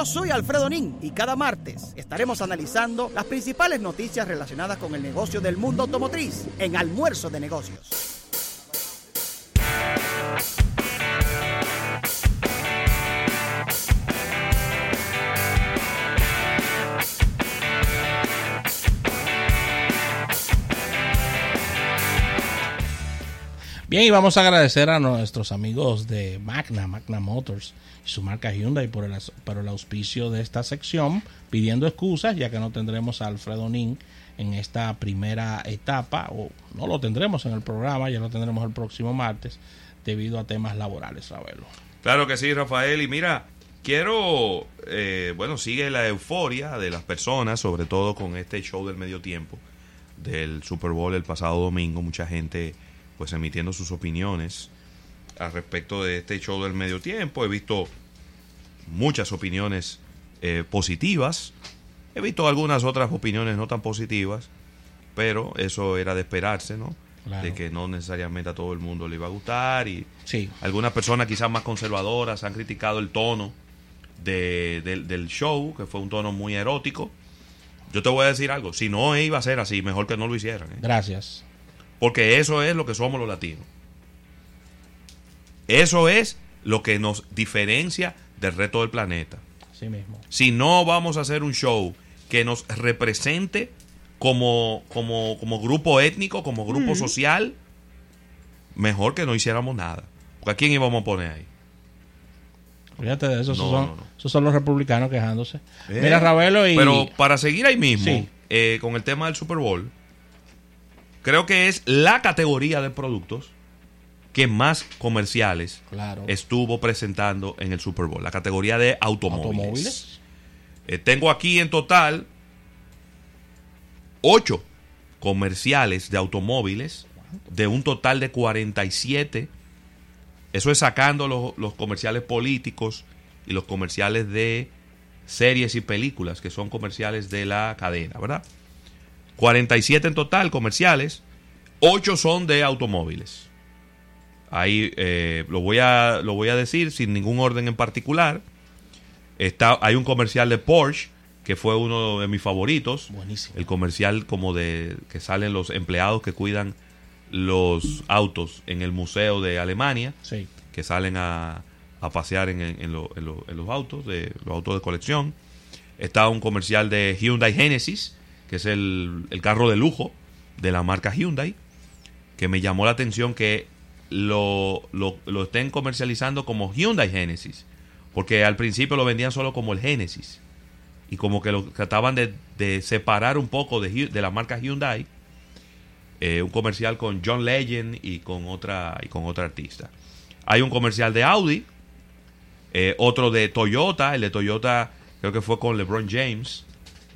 Yo soy Alfredo Nin y cada martes estaremos analizando las principales noticias relacionadas con el negocio del mundo automotriz en Almuerzo de Negocios. Bien, y vamos a agradecer a nuestros amigos de Magna, Magna Motors y su marca Hyundai por el, el auspicio de esta sección, pidiendo excusas ya que no tendremos a Alfredo Nin en esta primera etapa, o no lo tendremos en el programa, ya lo tendremos el próximo martes, debido a temas laborales, Ravelo. Claro que sí, Rafael, y mira, quiero, eh, bueno, sigue la euforia de las personas, sobre todo con este show del medio tiempo del Super Bowl el pasado domingo, mucha gente pues emitiendo sus opiniones al respecto de este show del medio tiempo. He visto muchas opiniones eh, positivas. He visto algunas otras opiniones no tan positivas, pero eso era de esperarse, ¿no? De que no necesariamente a todo el mundo le iba a gustar y sí. algunas personas quizás más conservadoras han criticado el tono del show, que fue un tono muy erótico. Yo te voy a decir algo, si no iba a ser así, mejor que no lo hicieran. ¿eh? Gracias. Porque eso es lo que somos los latinos. Eso es lo que nos diferencia del resto del planeta. mismo. Si no vamos a hacer un show que nos represente como, como, como grupo étnico, como grupo social, mejor que no hiciéramos nada. Porque ¿a quién íbamos a poner ahí? Fíjate de eso, son, esos son los republicanos quejándose. Eh, Mira, Ravelo y... Pero para seguir ahí mismo, eh, con el tema del Super Bowl, creo que es la categoría de productos que más comerciales estuvo presentando en el Super Bowl, la categoría de automóviles. Eh, tengo aquí en total ocho comerciales de automóviles de un total de 47. Eso es sacando los, los comerciales políticos y los comerciales de series y películas, que son comerciales de la cadena, ¿verdad? 47 en total comerciales, 8 son de automóviles. Ahí eh, lo, voy a, lo voy a decir sin ningún orden en particular. Está, hay un comercial de Porsche que fue uno de mis favoritos. Buenísimo. El comercial como de que salen los empleados que cuidan los autos en el museo de Alemania, sí. que salen a, a pasear en, en, los autos, de los autos de colección. Está un comercial de Hyundai Genesis, que es el, carro de lujo de la marca Hyundai, que me llamó la atención que lo, lo, estén comercializando como Hyundai Genesis, porque al principio lo vendían solo como el Genesis, y como que lo trataban de, separar un poco de, de la marca Hyundai, eh, un comercial con John Legend y con otra, y con otra artista. Hay un comercial de Audi, eh, otro de Toyota, el de Toyota creo que fue con LeBron James,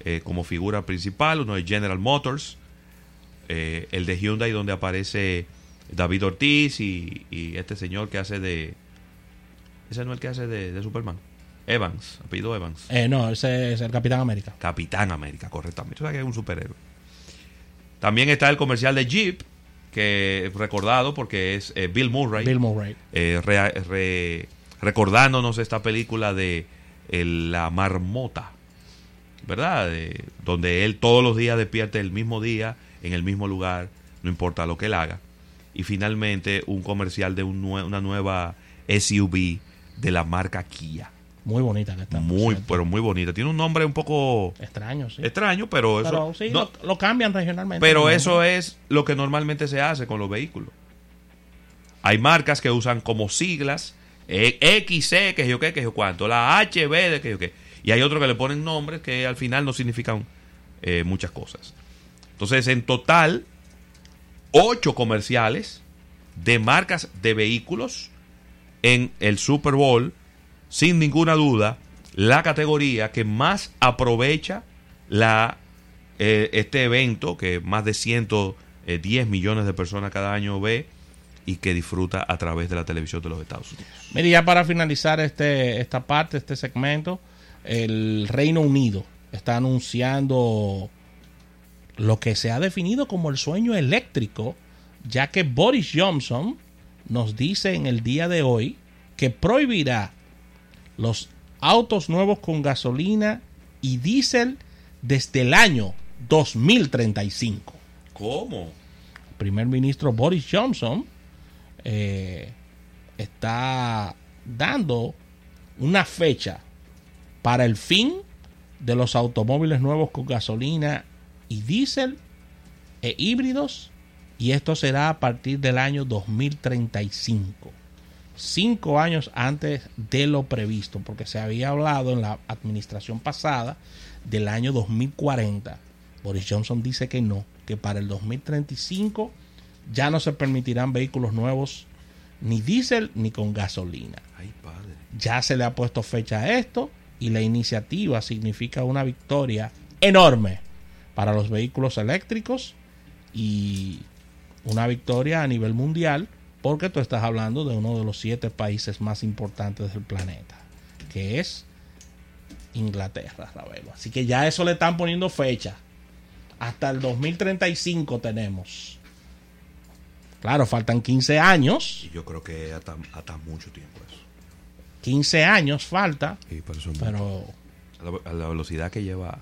eh, como figura principal, uno de General Motors, eh, el de Hyundai donde aparece David Ortiz y, este señor que hace de... Ese no es el que hace de, Superman. Evans, apellido Evans. Eh, no, ese es el Capitán América. Capitán América, correctamente. O sea que es un superhéroe. También está el comercial de Jeep, que recordado porque es Bill Murray. Bill Murray. recordándonos esta película de La Marmota. ¿Verdad? donde él todos los días despierte el mismo día, en el mismo lugar, no importa lo que él haga. Y finalmente un comercial de una nueva SUV de la marca Kia. Muy bonita que está. Muy, pero muy bonita. Tiene un nombre un poco extraño, sí. Extraño, pero eso. sí, lo, cambian regionalmente. Pero eso es lo que normalmente se hace con los vehículos. Hay marcas que usan como siglas eh, XC, que yo qué, que yo cuánto, la HB, de que yo qué. Y hay otros que le ponen nombres que al final no significan eh, muchas cosas. Entonces, en total, ocho comerciales de marcas de vehículos en el Super Bowl, sin ninguna duda, la categoría que más aprovecha la, eh, este evento, que más de 110 millones de personas cada año ve y que disfruta a través de la televisión de los Estados Unidos. Mire, ya para finalizar este, esta parte, este segmento, el Reino Unido está anunciando lo que se ha definido como el sueño eléctrico, ya que Boris Johnson nos dice en el día de hoy que prohibirá los autos nuevos con gasolina y diésel desde el año 2035. ¿Cómo? El primer ministro Boris Johnson eh, está dando una fecha para el fin de los automóviles nuevos con gasolina y diésel e híbridos y esto será a partir del año 2035 cinco años antes de lo previsto, porque se había hablado en la administración pasada del año 2040. Boris Johnson dice que no, que para el 2035 ya no se permitirán vehículos nuevos ni diésel ni con gasolina. Ay, padre. Ya se le ha puesto fecha a esto y la iniciativa significa una victoria enorme para los vehículos eléctricos y una victoria a nivel mundial porque tú estás hablando de uno de los siete países más importantes del planeta, que es Inglaterra, Ravelo. Así que ya eso le están poniendo fecha. Hasta el 2035 tenemos. Claro, faltan 15 años. Y yo creo que hasta, hasta mucho tiempo eso. 15 años falta. Sí, pero eso a, la, a la velocidad que lleva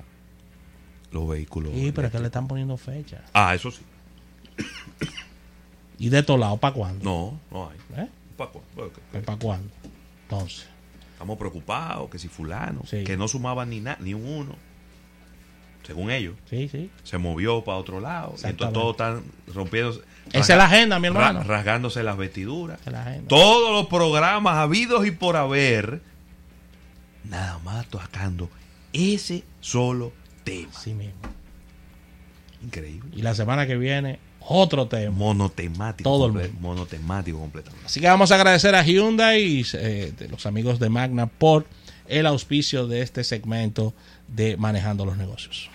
los vehículos. Sí, pero es que le están poniendo fecha. Ah, eso sí. ¿Y de todos lados para cuándo? No, no hay. ¿Eh? ¿Pa' cu- porque ¿Para cuándo? Entonces. Estamos preocupados que si fulano, Sí. que no sumaba ni, na- ni un uno, según ellos, Sí, sí. se movió para otro lado. Y entonces todos están rompiendo. Esa es la agenda, mi hermano. rasgándose las vestiduras. Es la. Todos los programas habidos y por haber, nada más tocando ese solo tema. Sí mismo. Increíble. Y la semana que viene, otro tema. Monotemático. Todo el mundo. Monotemático completamente. Así que vamos a agradecer a Hyundai y eh, los amigos de Magna por el auspicio de este segmento de Manejando los Negocios.